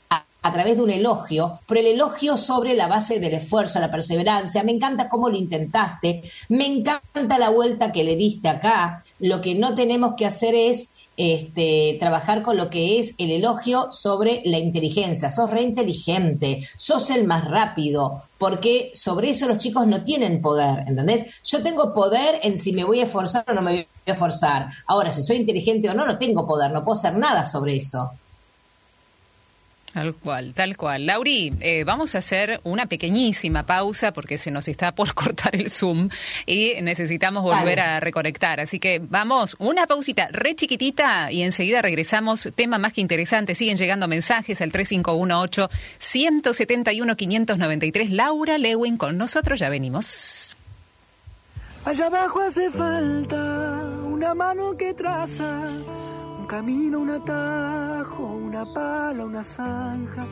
a través de un elogio, pero el elogio sobre la base del esfuerzo, la perseverancia. Me encanta cómo lo intentaste, me encanta la vuelta que le diste acá. Lo que no tenemos que hacer es este, trabajar con lo que es el elogio sobre la inteligencia. Sos re inteligente, sos el más rápido, porque sobre eso los chicos no tienen poder, ¿entendés? Yo tengo poder en si me voy a esforzar o no me voy a esforzar. Ahora, si soy inteligente o no, no tengo poder, no puedo hacer nada sobre eso. Tal cual, tal cual. Lauri, eh, vamos a hacer una pequeñísima pausa porque se nos está por cortar el Zoom y necesitamos volver a reconectar. Así que vamos, una pausita re chiquitita y enseguida regresamos. Tema más que interesante. Siguen llegando mensajes al 3518-171-593. Laura Lewin con nosotros, ya venimos. Allá abajo hace falta una mano que traza camino, un atajo, una pala, una zanja.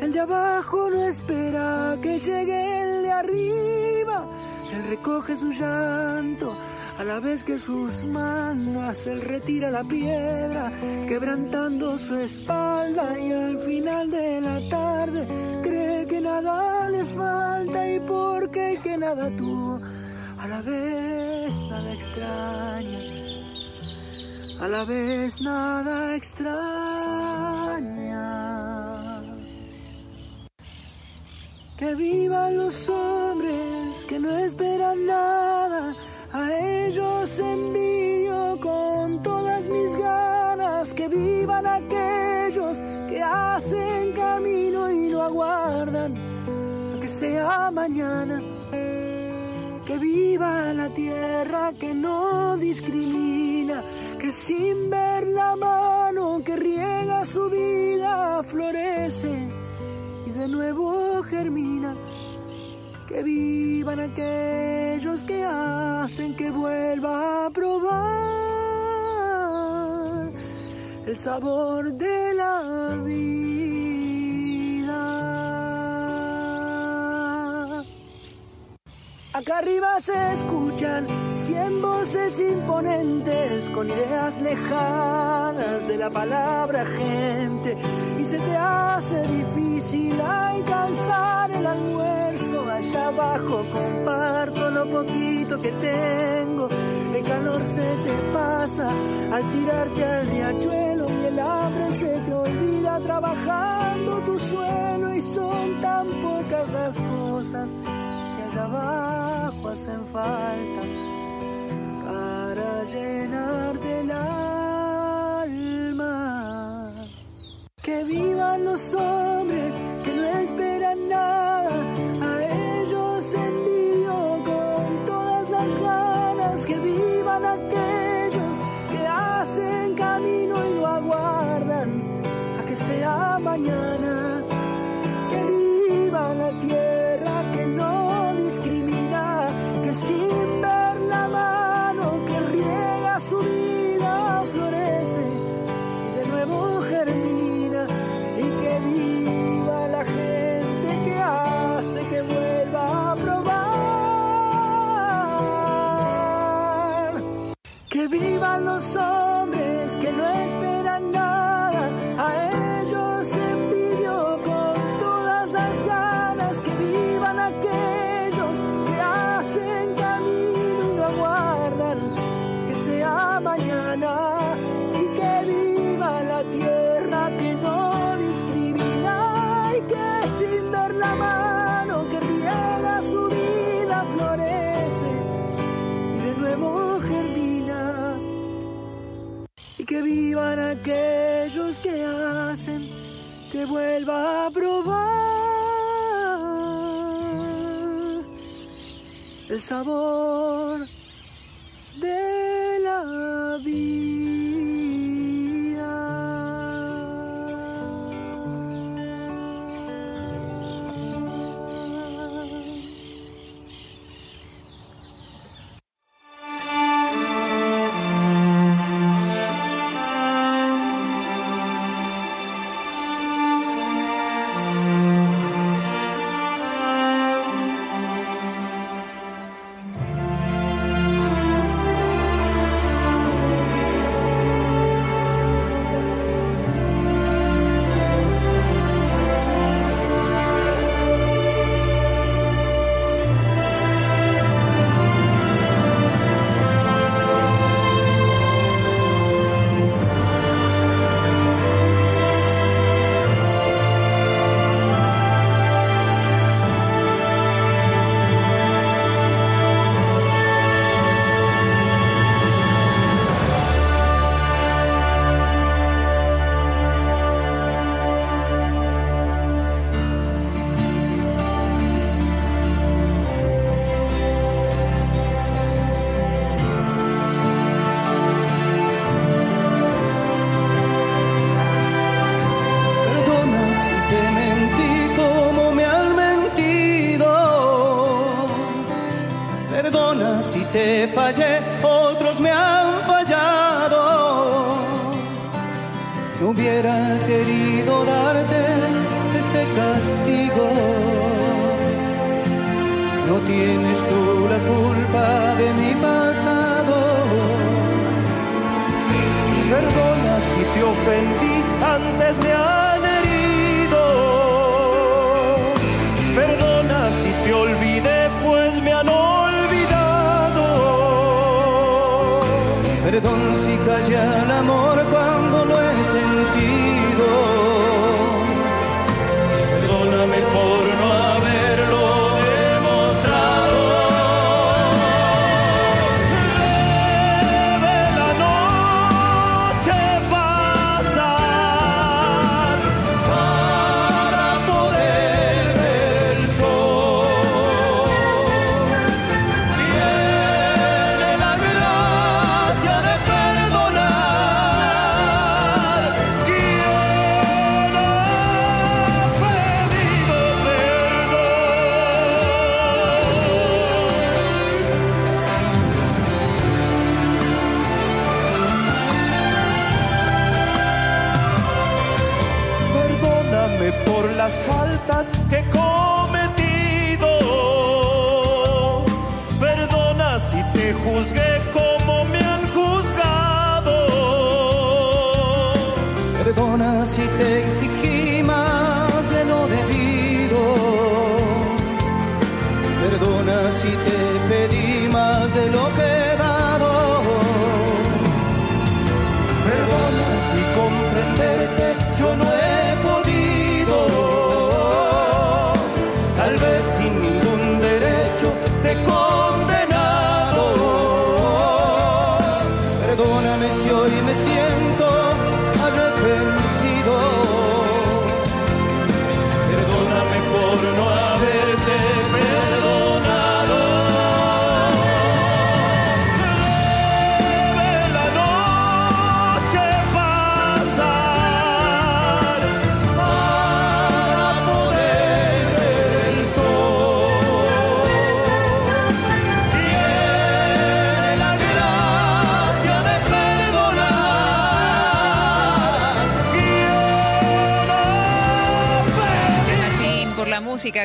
El de abajo no espera que llegue el de arriba. Él recoge su llanto, a la vez que sus mangas él retira la piedra, quebrantando su espalda. Y al final de la tarde cree que nada le falta. Y porque que nada tuvo, a la vez nada extraña, a la vez nada extraña. Que vivan los hombres que no esperan nada a ellos envidio con todas mis ganas que vivan aquellos que hacen camino y lo aguardan a que sea mañana. Que viva la tierra que no discrimina, que sin ver la mano que riega su vida florece y de nuevo germina que vivan aquellos que hacen que vuelva a probar el sabor de la vida. Acá arriba se escuchan cien voces imponentes con ideas lejanas de la palabra gente. Y se te hace difícil alcanzar el almuerzo. Allá abajo comparto lo poquito que tengo. El calor se te pasa al tirarte al riachuelo y el hambre se te olvida trabajando tu suelo. Y son tan pocas las cosas que allá abajo hacen falta para llenarte el alma. Que vivan los hombres que no esperan nada, a ellos envidio con todas las ganas. Que vivan aquellos que hacen camino y lo aguardan a que sea mañana. Que viva la tierra sin ver la mano que riega su vida florece y de nuevo germina y que viva la gente que hace que vuelva a probar. Que vivan los hombres que no esperan que vivan aquellos que hacen que vuelva a probar el sabor de la vida. Ofendí, antes me han herido. Perdona si te olvidé, pues me han olvidado. Perdón si callé el amor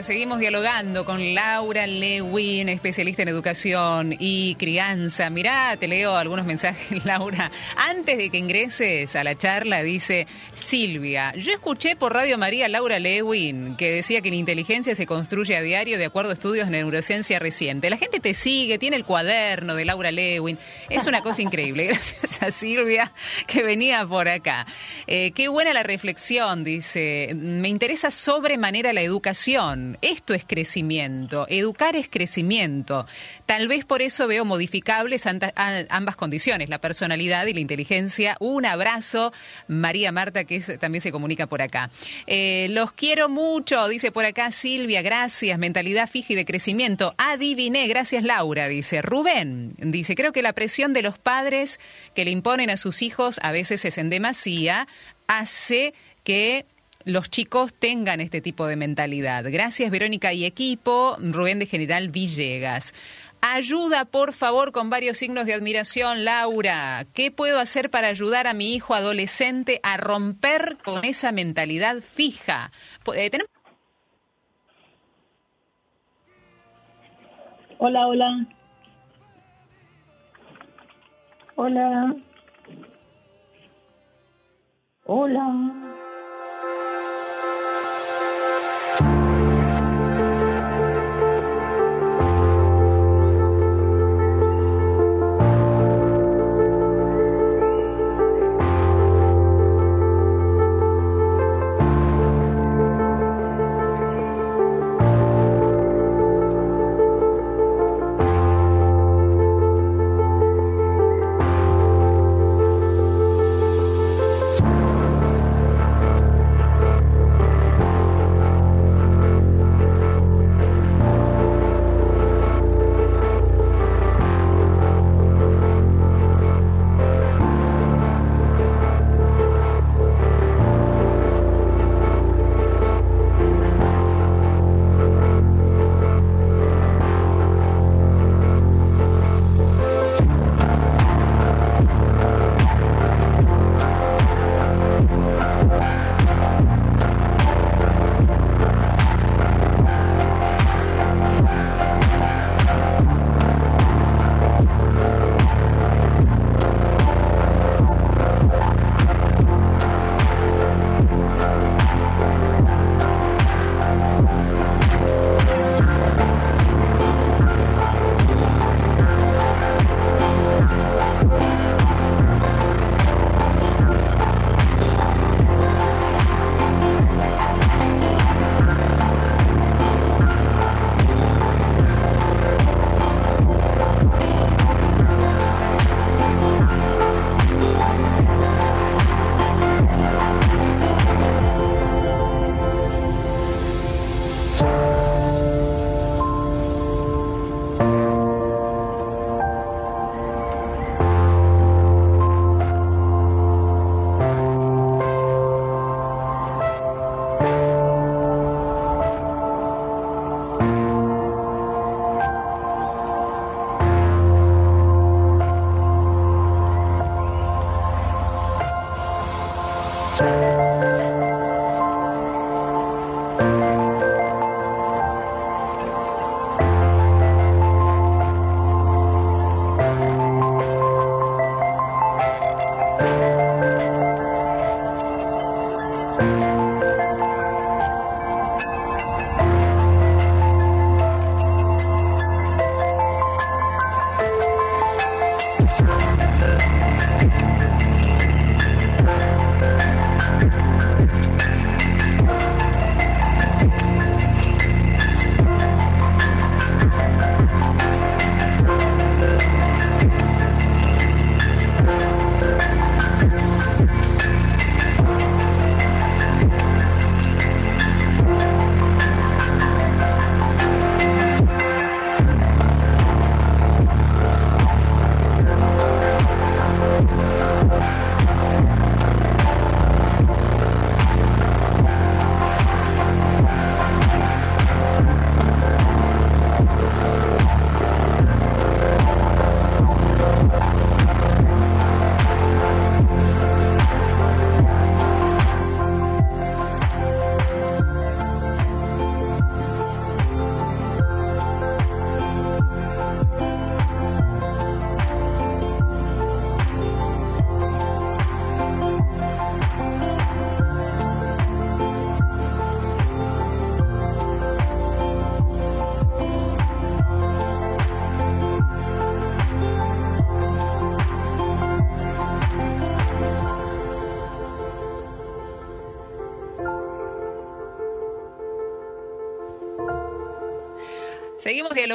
Seguimos dialogando con Laura Lewin, especialista en educación y crianza. Mirá, te leo algunos mensajes, Laura. Antes de que ingreses a la charla, dice Silvia, yo escuché por Radio María Laura Lewin que decía que la inteligencia se construye a diario de acuerdo a estudios de neurociencia reciente. La gente te sigue, tiene el cuaderno de Laura Lewin. Es una cosa increíble. Gracias a Silvia que venía por acá. Eh, qué buena la reflexión, dice. Me interesa sobremanera la educación. Esto es crecimiento. Educar es crecimiento. Tal vez por eso veo modificables ambas condiciones, la personalidad y la inteligencia. Un abrazo, María Marta, que también se comunica por acá. Eh, los quiero mucho, dice por acá Silvia, gracias. Mentalidad fija y de crecimiento. Adiviné, gracias Laura, dice. Rubén, dice, creo que la presión de los padres que le imponen a sus hijos a veces es en demasía, hace que los chicos tengan este tipo de mentalidad. Gracias, Verónica y equipo. Rubén de General Villegas. Ayuda, por favor, con varios signos de admiración, Laura. ¿Qué puedo hacer para ayudar a mi hijo adolescente a romper con esa mentalidad fija? Eh, ¿tenemos- Hola, hola. Hola. Hola.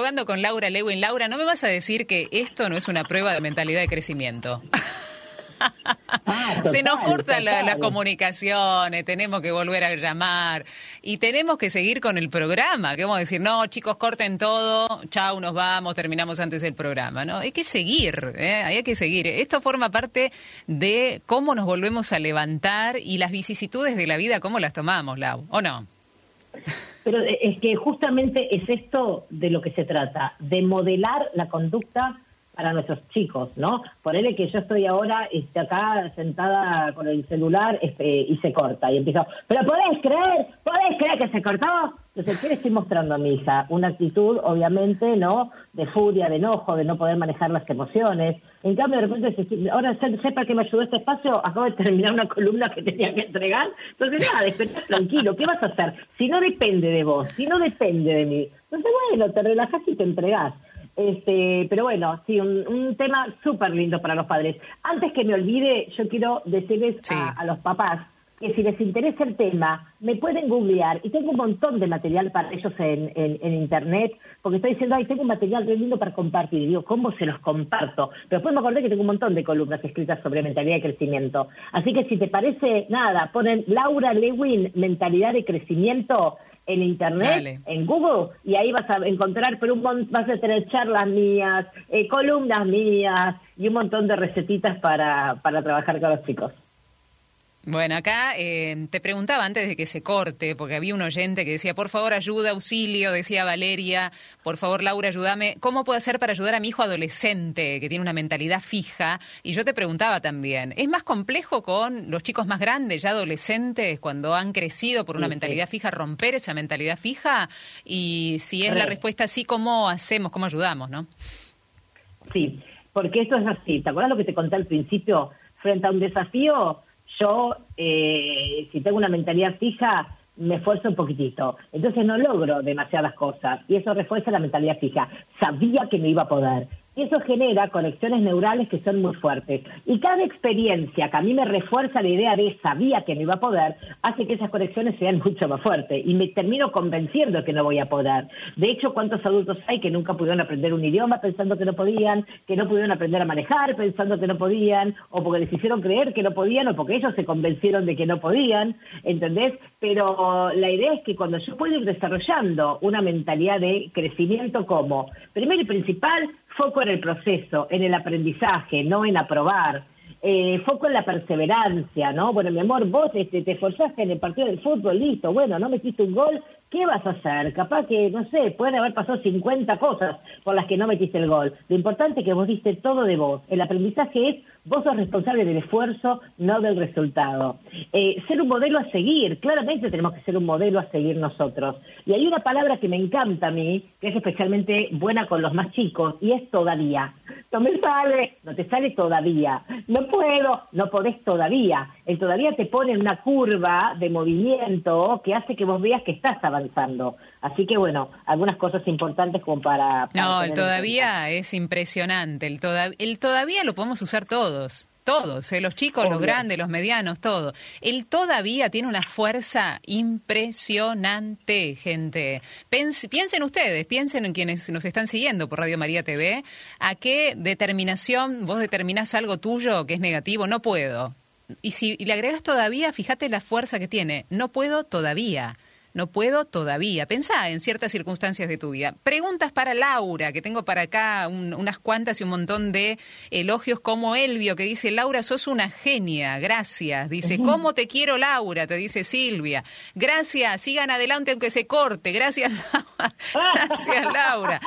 Dialogando con Laura Lewin. Laura, ¿no me vas a decir que esto no es una prueba de mentalidad de crecimiento? Se nos cortan la- las comunicaciones, tenemos que volver a llamar y tenemos que seguir con el programa. Que vamos a decir, no, chicos, corten todo, chau, nos vamos, terminamos antes el programa. No, hay que seguir, ¿eh? hay que seguir. Esto forma parte de cómo nos volvemos a levantar y las vicisitudes de la vida, cómo las tomamos, Lau, ¿o no? Pero es que justamente es esto de lo que se trata, de modelar la conducta para nuestros chicos, ¿no? Ponele que yo estoy ahora este, acá sentada con el celular este, y se corta y empiezo, pero podés creer, podés creer que se cortó. Entonces, ¿qué le estoy mostrando a mi hija? Una actitud, obviamente, ¿no? De furia, de enojo, de no poder manejar las emociones. En cambio, de repente, ahora se- sepa que me ayudó este espacio, acabo de terminar una columna que tenía que entregar. Entonces, nada, despertás tranquilo, ¿qué vas a hacer? Si no depende de vos, si no depende de mí. Entonces, bueno, te relajás y te entregás. Este, pero bueno, sí, un, un tema súper lindo para los padres. Antes que me olvide, yo quiero decirles a, a los papás que si les interesa el tema, me pueden googlear y tengo un montón de material para ellos en, en, en internet, porque estoy diciendo, ay, tengo un material re lindo para compartir. Y digo, ¿cómo se los comparto? Pero después me acordé que tengo un montón de columnas escritas sobre mentalidad de crecimiento. Así que si te parece, nada, ponen Laura Lewin, mentalidad de crecimiento en internet, Dale. en Google, y ahí vas a encontrar, pero un vas a tener charlas mías, eh, columnas mías y un montón de recetitas para, para trabajar con los chicos. Bueno, acá eh, te preguntaba antes de que se corte, porque había un oyente que decía, por favor, ayuda, auxilio, decía Valeria, por favor, Laura, ayúdame, ¿cómo puedo hacer para ayudar a mi hijo adolescente que tiene una mentalidad fija? Y yo te preguntaba también, ¿es más complejo con los chicos más grandes, ya adolescentes, cuando han crecido por una Sí, sí. mentalidad fija, romper esa mentalidad fija? Y si es la Re. respuesta sí, ¿cómo hacemos, cómo ayudamos, no? Sí, porque esto es así. ¿Te acuerdas lo que te conté al principio? Frente a un desafío, yo, eh, si tengo una mentalidad fija, me esfuerzo un poquitito. Entonces no logro demasiadas cosas y eso refuerza la mentalidad fija. Sabía que no iba a poder. Y eso genera conexiones neurales que son muy fuertes. Y cada experiencia que a mí me refuerza la idea de sabía que no iba a poder, hace que esas conexiones sean mucho más fuertes. Y me termino convenciendo que no voy a poder. De hecho, ¿cuántos adultos hay que nunca pudieron aprender un idioma pensando que no podían, que no pudieron aprender a manejar pensando que no podían, o porque les hicieron creer que no podían, o porque ellos se convencieron de que no podían, ¿entendés? Pero la idea es que cuando yo puedo ir desarrollando una mentalidad de crecimiento como, primero y principal, foco en el proceso, en el aprendizaje, no en aprobar. Eh, foco en la perseverancia, ¿no? Bueno, mi amor, vos este, te esforzaste en el partido del fútbol, listo, bueno, no metiste un gol, ¿qué vas a hacer? Capaz que, no sé, pueden haber pasado 50 cosas por las que no metiste el gol. Lo importante es que vos diste todo de vos. El aprendizaje es, vos sos responsable del esfuerzo, no del resultado. Eh, ser un modelo a seguir, claramente tenemos que ser un modelo a seguir nosotros. Y hay una palabra que me encanta a mí, que es especialmente buena con los más chicos, y es todavía. No me sale, no te sale todavía. No puedo, no podés todavía. El todavía te pone en una curva de movimiento que hace que vos veas que estás avanzando. Así que bueno, algunas cosas importantes como para... para No, el todavía es impresionante. El, toda- el todavía lo podemos usar todos. Todos, eh, los chicos, los grandes, los medianos, todo. El todavía tiene una fuerza impresionante, gente. Pens- piensen ustedes, piensen en quienes nos están siguiendo por Radio María TV, a qué determinación vos determinás algo tuyo que es negativo, no puedo. Y si y le agregas todavía, fíjate la fuerza que tiene, no puedo todavía. No puedo todavía. Pensá en ciertas circunstancias de tu vida. Preguntas para Laura, que tengo para acá un- unas cuantas y un montón de elogios como Elvio, que dice, Laura, sos una genia, gracias. Dice, ¿cómo te quiero, Laura? Te dice Silvia. Gracias, sigan adelante aunque se corte. Gracias, Laura. Gracias, Laura.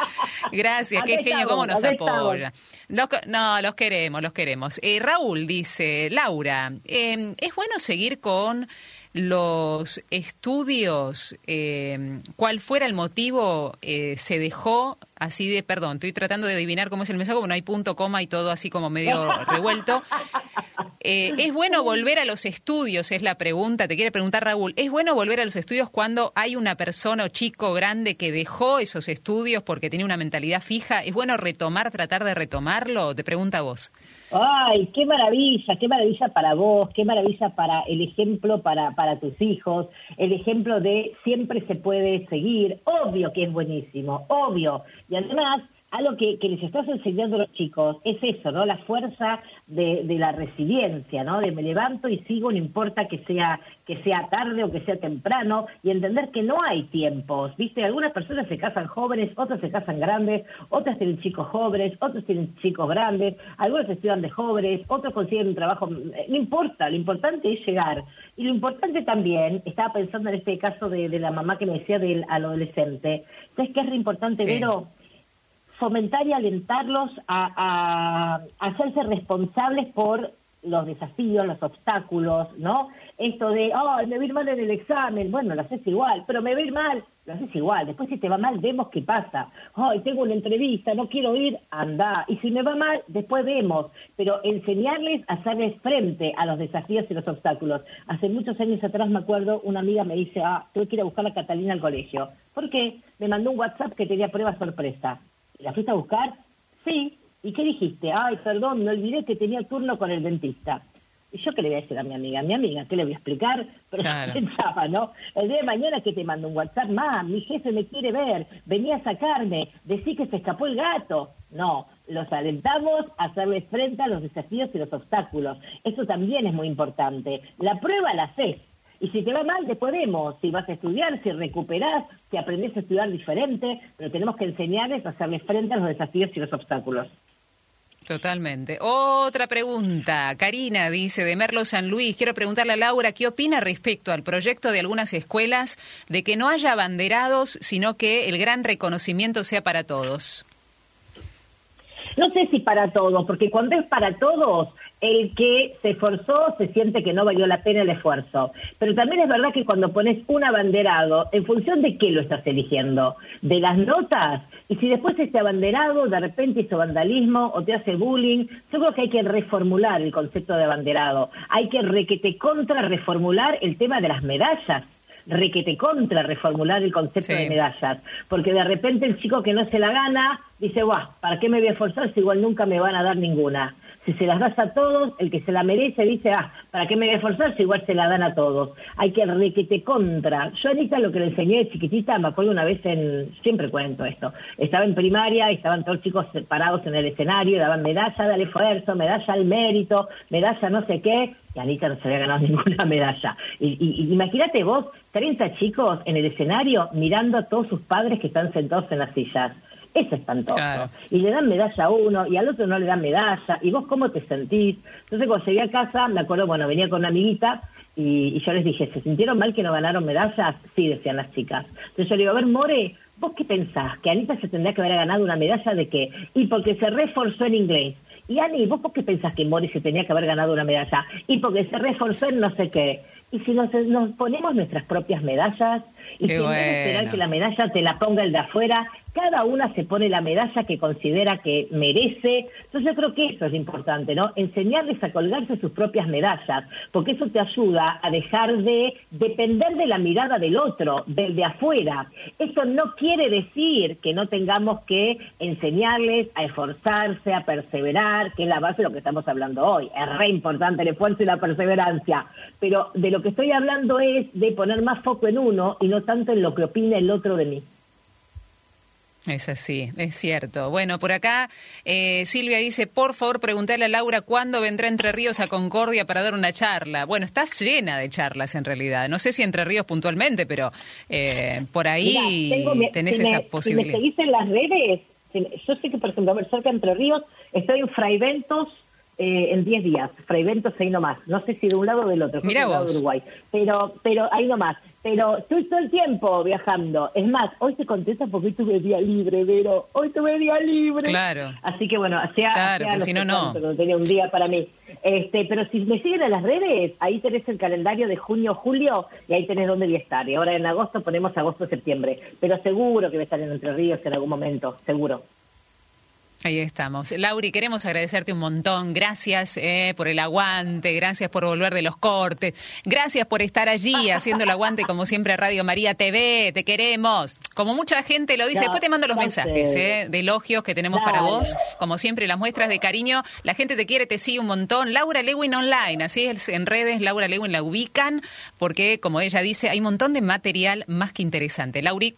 Gracias, qué genio, cómo nos apoya. Los no, los queremos, los queremos. Eh, Raúl dice, Laura, eh, ¿es bueno seguir con los estudios? Eh, ¿Cuál fuera el motivo eh, se dejó así de, perdón, estoy tratando de adivinar cómo es el mensaje, porque no hay punto, coma y todo así como medio revuelto. Eh, ¿Es bueno volver a los estudios? Es la pregunta, te quiere preguntar Raúl. ¿Es bueno volver a los estudios cuando hay una persona o chico grande que dejó esos estudios porque tenía una mentalidad fija? ¿Es bueno retomar, tratar de retomarlo? Te pregunta vos. Ay, qué maravilla, qué maravilla para vos, qué maravilla para el ejemplo para, para tus hijos, el ejemplo de siempre se puede seguir, obvio que es buenísimo, obvio. Y además, algo que, que les estás enseñando a los chicos es eso, ¿no? La fuerza de, de la resiliencia, ¿no? De me levanto y sigo, no importa que sea, que sea tarde o que sea temprano, y entender que no hay tiempos, ¿viste? Algunas personas se casan jóvenes, otras se casan grandes, otras tienen chicos jóvenes, otros tienen chicos grandes, algunos estudian de jóvenes, otros consiguen un trabajo, eh, no importa, lo importante es llegar. Y lo importante también, estaba pensando en este caso de, de la mamá que me decía del al adolescente, ¿sabes qué es re importante, Sí. Vero? Fomentar y alentarlos a, a- hacerse responsables por los desafíos, los obstáculos, ¿no? Esto de, oh, me ir mal en el examen, bueno, lo haces igual, pero me ir mal, lo haces igual. Después si te va mal, vemos qué pasa. Ay, tengo una entrevista, no quiero ir, anda. Y si me va mal, después vemos. Pero enseñarles a hacerles frente a los desafíos y los obstáculos. Hace muchos años atrás me acuerdo, una amiga me dice, ah, tengo que ir a buscar a Catalina al colegio. ¿Por qué? Me mandó un WhatsApp que tenía prueba sorpresa. ¿La fuiste a buscar? Sí. ¿Y qué dijiste? Ay, perdón, me olvidé que tenía turno con el dentista. ¿Y yo qué le voy a decir a mi amiga? Mi amiga, ¿qué le voy a explicar? Pero Claro. pensaba, ¿no? El día de mañana que te mando un WhatsApp, más, mi jefe me quiere ver, venía a sacarme, decir que se escapó el gato. No, los alentamos a hacerles frente a los desafíos y los obstáculos. Eso también es muy importante. La prueba la haces. Y si te va mal, después vemos si vas a estudiar, si recuperás, si aprendes a estudiar diferente, pero tenemos que enseñarles a hacerles frente a los desafíos y los obstáculos. Totalmente. Otra pregunta. Karina dice de Merlo San Luis. Quiero preguntarle a Laura qué opina respecto al proyecto de algunas escuelas de que no haya abanderados, sino que el gran reconocimiento sea para todos. No sé si para todos, porque cuando es para todos, el que se esforzó se siente que no valió la pena el esfuerzo. Pero también es verdad que cuando pones un abanderado, ¿en función de qué lo estás eligiendo? ¿De las notas? Y si después este abanderado de repente hizo vandalismo o te hace bullying, yo creo que hay que reformular el concepto de abanderado. Hay que requete contra reformular el tema de las medallas requete contra reformular el concepto Sí. de medallas, porque de repente el chico que no se la gana dice, guau, ¿para qué me voy a esforzar si igual nunca me van a dar ninguna? Si se las das a todos, el que se la merece dice, ah, ¿para qué me voy a esforzar si igual se la dan a todos? Hay que requete contra. Yo Anita lo que le enseñé de chiquitita, me acuerdo una vez en, siempre cuento esto, estaba en primaria estaban todos chicos parados en el escenario, daban medalla del esfuerzo, medalla al mérito, medalla no sé qué, y Anita no se había ganado ninguna medalla. Y- y imagínate vos, 30 chicos en el escenario mirando a todos sus padres que están sentados en las sillas. Es espantoso. Claro. Y le dan medalla a uno y al otro no le dan medalla. ¿Y vos cómo te sentís? Entonces cuando llegué a casa, me acuerdo, bueno, venía con una amiguita y, y yo les dije, ¿se sintieron mal que no ganaron medallas? Sí, decían las chicas. Entonces yo le digo, a ver, More, ¿vos qué pensás? ¿Que Anita se tendría que haber ganado una medalla de qué? Y porque se reforzó en inglés. Y Ani, ¿vos por qué pensás que Mori se tenía que haber ganado una medalla? Y porque se reforzó en no sé qué. Y si nos, nos ponemos nuestras propias medallas, y Qué si en vez de esperar bueno. que la medalla te la ponga el de afuera, cada una se pone la medalla que considera que merece. Entonces yo creo que eso es importante, ¿no? Enseñarles a colgarse sus propias medallas, porque eso te ayuda a dejar de depender de la mirada del otro, del de afuera. Eso no quiere decir que no tengamos que enseñarles a esforzarse, a perseverar, que es la base de lo que estamos hablando hoy. Es re importante el esfuerzo y la perseverancia. Pero de lo que estoy hablando es de poner más foco en uno y no tanto en lo que opina el otro de mí. Es así, es cierto. Bueno, por acá eh, Silvia dice, por favor, preguntarle a Laura cuándo vendrá Entre Ríos a Concordia para dar una charla. Bueno, estás llena de charlas en realidad. No sé si Entre Ríos puntualmente, pero eh, por ahí Mirá, tengo tenés si me- esa Si posibilidad. me seguís en las redes, si yo sé que, por ejemplo, a ver, cerca de Entre Ríos, estoy en Fraiventos eh, en 10 días. Fraiventos ahí nomás. No sé si de un lado o del otro. lado vos. de Uruguay. Pero, pero ahí nomás. Pero estoy todo el tiempo viajando. Es más, hoy estoy contenta porque hoy tuve día libre, Vero. Hoy tuve día libre. Claro. Así que bueno, hacía, Claro, pues si no, no. tenía un día para mí. Este, pero si me siguen en las redes, ahí tenés el calendario de junio, julio, y ahí tenés dónde voy a estar. Y ahora en agosto ponemos agosto, septiembre. Pero seguro que voy a estar en Entre Ríos en algún momento, seguro. Ahí estamos. Lauri, queremos agradecerte un montón. Gracias eh, por el aguante, gracias por volver de los cortes, gracias por estar allí haciendo el aguante como siempre a Radio María TV. Te queremos. Como mucha gente lo dice, No, después te mando los mensajes eh, de elogios que tenemos para vos. Como siempre, las muestras de cariño. La gente te quiere, te sigue un montón. Laura Lewin Online, así es en redes, Laura Lewin la ubican, porque como ella dice, hay un montón de material más que interesante. Lauri,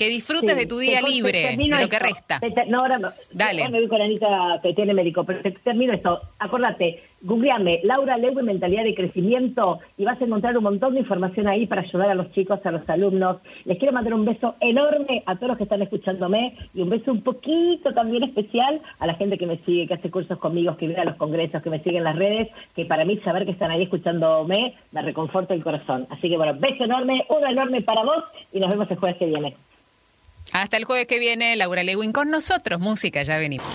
que disfrutes Sí, de tu día te- te libre, de lo que esto. resta. Te- no, ahora no. Dale. Me voy con Anita, que tiene médico, pero te termino esto. Acordate, googleame Laura Lewin Mentalidad de Crecimiento y vas a encontrar un montón de información ahí para ayudar a los chicos, a los alumnos. Les quiero mandar un beso enorme a todos los que están escuchándome y un beso un poquito también especial a la gente que me sigue, que hace cursos conmigo, que viene a los congresos, que me sigue en las redes, que para mí saber que están ahí escuchándome me reconforta el corazón. Así que bueno, beso enorme, uno enorme para vos y nos vemos el jueves que viene. Hasta el jueves que viene, Laura Lewin con nosotros. Música, ya venimos.